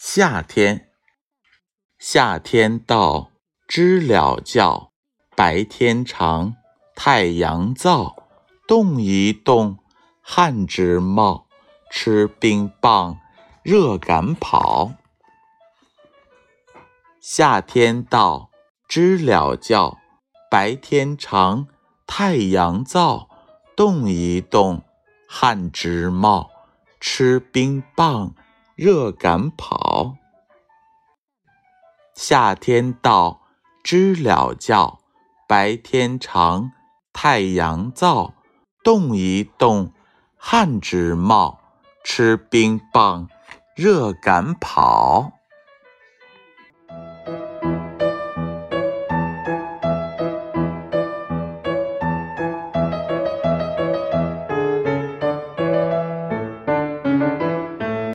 夏天，夏天到，知了叫，白天长，太阳照，动一动，汗直冒，吃冰棒，热赶跑。夏天到，知了叫，白天长，太阳照，动一动，汗直冒，吃冰棒。热赶跑，夏天到，知了叫，白天长，太阳燥，动一动，汗直冒，吃冰棒，热赶跑。